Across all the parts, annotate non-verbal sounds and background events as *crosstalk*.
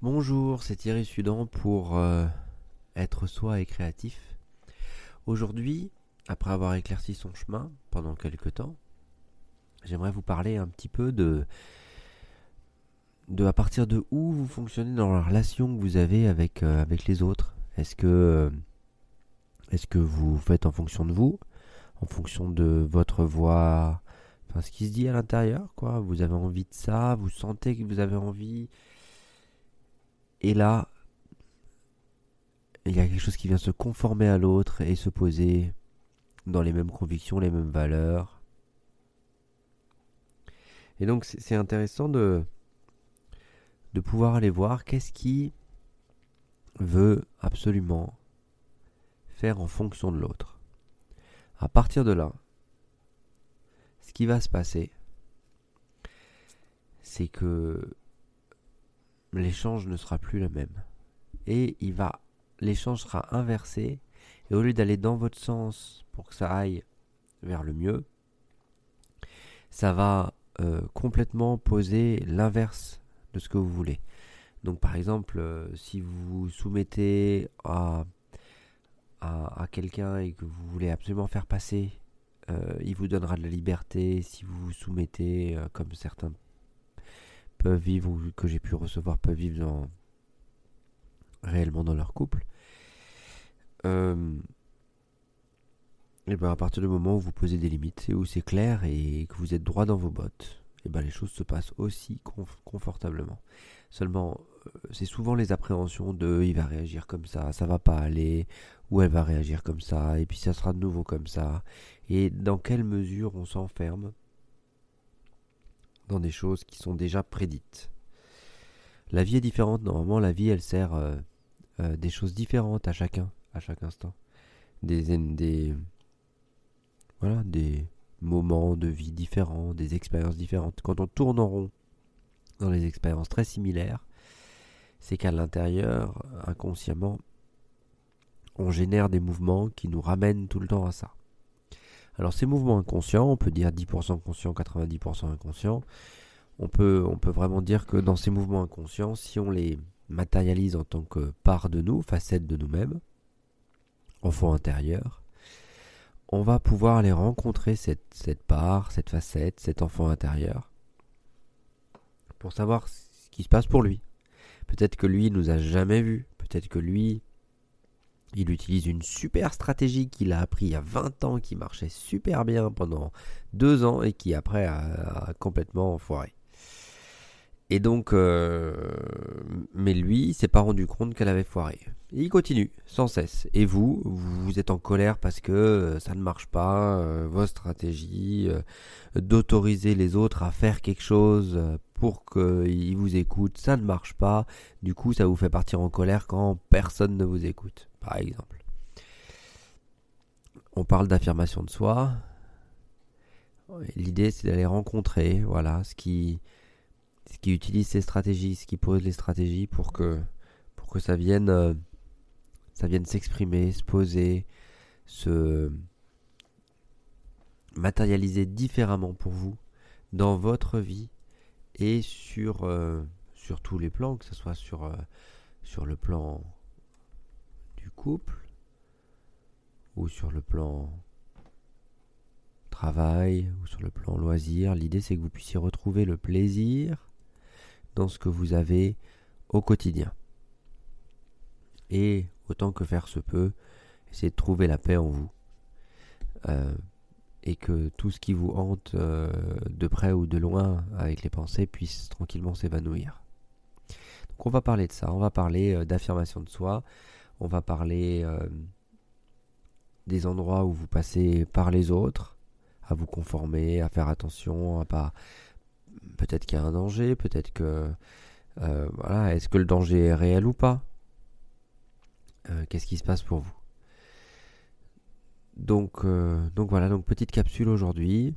Bonjour, c'est Thierry Sudan pour euh, être soi et créatif. Aujourd'hui, après avoir éclairci son chemin pendant quelques temps, j'aimerais vous parler un petit peu de de à partir de où vous fonctionnez dans la relation que vous avez avec, euh, avec les autres. Est-ce que euh, est-ce que vous faites en fonction de vous, en fonction de votre voix, enfin ce qui se dit à l'intérieur, quoi? Vous avez envie de ça, vous sentez que vous avez envie, et là, il y a quelque chose qui vient se conformer à l'autre et se poser dans les mêmes convictions, les mêmes valeurs. Et donc c'est intéressant de, pouvoir aller voir qu'est-ce qui veut absolument faire en fonction de l'autre. À partir de là, ce qui va se passer, c'est que l'échange ne sera plus le même. Et il va, l'échange sera inversé. Et au lieu d'aller dans votre sens pour que ça aille vers le mieux, ça va euh, complètement poser l'inverse de ce que vous voulez. Donc par exemple, euh, si vous vous soumettez à, à, quelqu'un et que vous voulez absolument faire passer, euh, il vous donnera de la liberté. Si vous vous soumettez, comme certains peuvent vivre ou que j'ai pu recevoir peuvent vivre réellement dans leur couple. Euh, et ben à partir du moment où vous posez des limites et où c'est clair et que vous êtes droit dans vos bottes, et ben les choses se passent aussi confortablement. Seulement, euh, c'est souvent les appréhensions de il va réagir comme ça, ça va pas aller, ou elle va réagir comme ça, et puis ça sera de nouveau comme ça. Et dans quelle mesure on s'enferme dans des choses qui sont déjà prédites. La vie est différente, normalement la vie elle sert euh, euh, des choses différentes à chacun, à chaque instant. Des, des, voilà, des moments de vie différents, des expériences différentes. Quand on tourne en rond dans des expériences très similaires, c'est qu'à l'intérieur, inconsciemment, on génère des mouvements qui nous ramènent tout le temps à ça. Alors ces mouvements inconscients, on peut dire 10% conscient, 90% inconscient. On peut, on peut vraiment dire que dans ces mouvements inconscients, si on les matérialise en tant que part de nous, facette de nous-mêmes, enfant intérieur, on va pouvoir aller rencontrer cette, cette part, cette facette, cet enfant intérieur, pour savoir ce qui se passe pour lui. Peut-être que lui nous a jamais vus, peut-être que lui il utilise une super stratégie qu'il a appris il y a 20 ans, qui marchait super bien pendant 2 ans et qui après a, complètement foiré. Et donc, euh, mais lui, il s'est pas rendu compte qu'elle avait foiré. il continue, sans cesse. Et vous, vous êtes en colère parce que euh, ça ne marche pas, euh, votre stratégie d'autoriser les autres à faire quelque chose pour qu'ils vous écoutent, ça ne marche pas. Du coup, ça vous fait partir en colère quand personne ne vous écoute par exemple. On parle d'affirmation de soi. L'idée, c'est d'aller rencontrer, voilà, ce qui, qui utilise ces stratégies, ce qui pose les stratégies pour que, pour que ça vienne, euh, ça vienne s'exprimer, se poser, se matérialiser différemment pour vous dans votre vie et sur, euh, sur tous les plans, que ce soit sur, euh, sur le plan couple ou sur le plan travail ou sur le plan loisir. L'idée c'est que vous puissiez retrouver le plaisir que vous avez au quotidien. Et autant que faire se peut, essayez de trouver la paix en vous. Euh, et que tout ce qui vous hante euh, de près ou de loin avec les pensées puisse tranquillement s'évanouir. Donc on va parler de ça, on va parler euh, d'affirmation de soi, on va parler des endroits où vous passez par les autres, à vous conformer, à faire attention, à pas. Peut-être qu'il y a un danger, peut-être que. Euh, voilà, est-ce que le danger est réel ou pas? Euh, Qu'est-ce qui se passe pour vous? Donc, donc voilà, donc petite capsule aujourd'hui.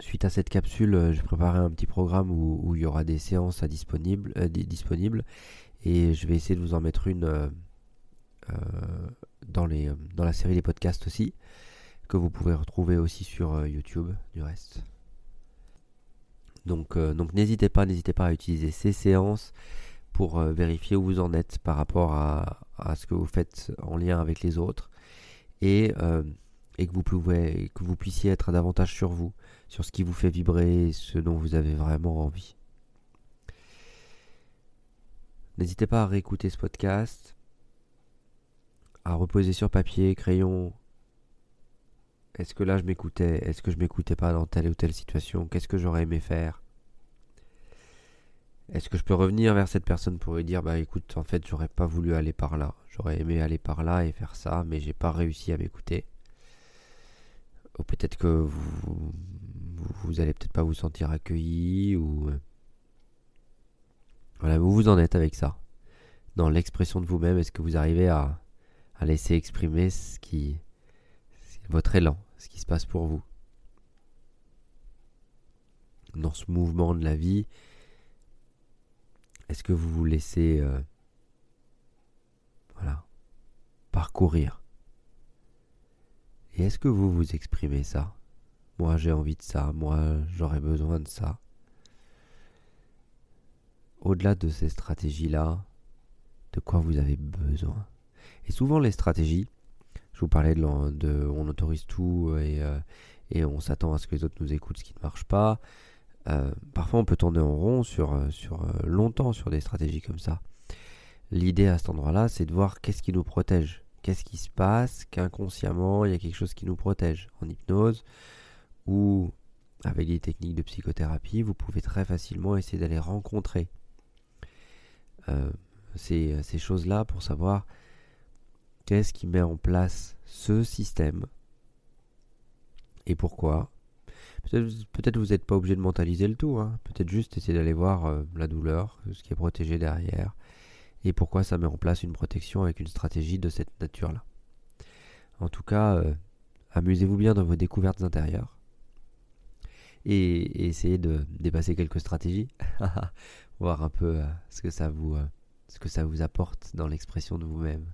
Suite à cette capsule, j'ai préparé un petit programme où, il y aura des séances à disponibles et je vais essayer de vous en mettre une euh, euh, dans, les, euh, dans la série des podcasts aussi, que vous pouvez retrouver aussi sur YouTube du reste. Donc, donc n'hésitez pas, n'hésitez pas à utiliser ces séances pour vérifier où vous en êtes par rapport à, ce que vous faites en lien avec les autres et, et que, vous que vous puissiez être davantage sur vous, sur ce qui vous fait vibrer, ce dont vous avez vraiment envie. N'hésitez pas à réécouter ce podcast, à reposer sur papier, crayon. Est-ce que là je m'écoutais? Est-ce que je m'écoutais pas dans telle ou telle situation? Qu'est-ce que j'aurais aimé faire? Est-ce que je peux revenir vers cette personne pour lui dire bah écoute en fait j'aurais pas voulu aller par là, j'aurais aimé aller par là et faire ça, mais j'ai pas réussi à m'écouter. Ou peut-être que vous, vous, allez peut-être pas vous sentir accueilli ou voilà, où vous en êtes avec ça. Dans l'expression de vous-même, est-ce que vous arrivez à, laisser exprimer ce qui, votre élan, ce qui se passe pour vous. Dans ce mouvement de la vie, est-ce que vous vous laissez euh, voilà, parcourir? Et est-ce que vous vous exprimez ça? Moi j'ai envie de ça, moi j'aurais besoin de ça. Au-delà de ces stratégies-là, de quoi vous avez besoin? Et souvent les stratégies, je vous parlais de, on autorise tout et, euh, et on s'attend à ce que les autres nous écoutent ce qui ne marche pas. Euh, parfois on peut tourner en rond sur, euh, longtemps sur des stratégies comme ça. L'idée à cet endroit-là, c'est de voir qu'est-ce qui nous protège. Qu'est-ce qui se passe qu'inconsciemment il y a quelque chose qui nous protège. En hypnose ou avec des techniques de psychothérapie, vous pouvez très facilement essayer d'aller rencontrer ces, ces choses-là pour savoir qu'est-ce qui met en place ce système et pourquoi? Peut-être vous n'êtes pas obligé de mentaliser le tout, hein. peut-être juste essayer d'aller voir euh, la douleur, ce qui est protégé derrière, et pourquoi ça met en place une protection avec une stratégie de cette nature-là. En tout cas, euh, amusez-vous bien dans vos découvertes intérieures et, essayez de dépasser quelques stratégies *laughs* voir un peu euh, ce, que ça vous, ce que ça vous apporte dans l'expression de vous-même.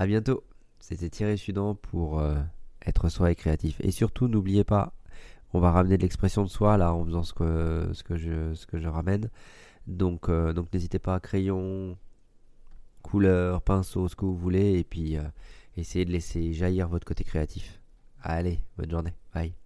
A bientôt, c'était Thierry Sudan pour euh, être soi et créatif. Et surtout, n'oubliez pas, on va ramener de l'expression de soi là en faisant ce que, ce que, je, ramène. Donc, donc n'hésitez pas, crayon, couleur, pinceau, ce que vous voulez, et puis essayez de laisser jaillir votre côté créatif. Allez, bonne journée, bye.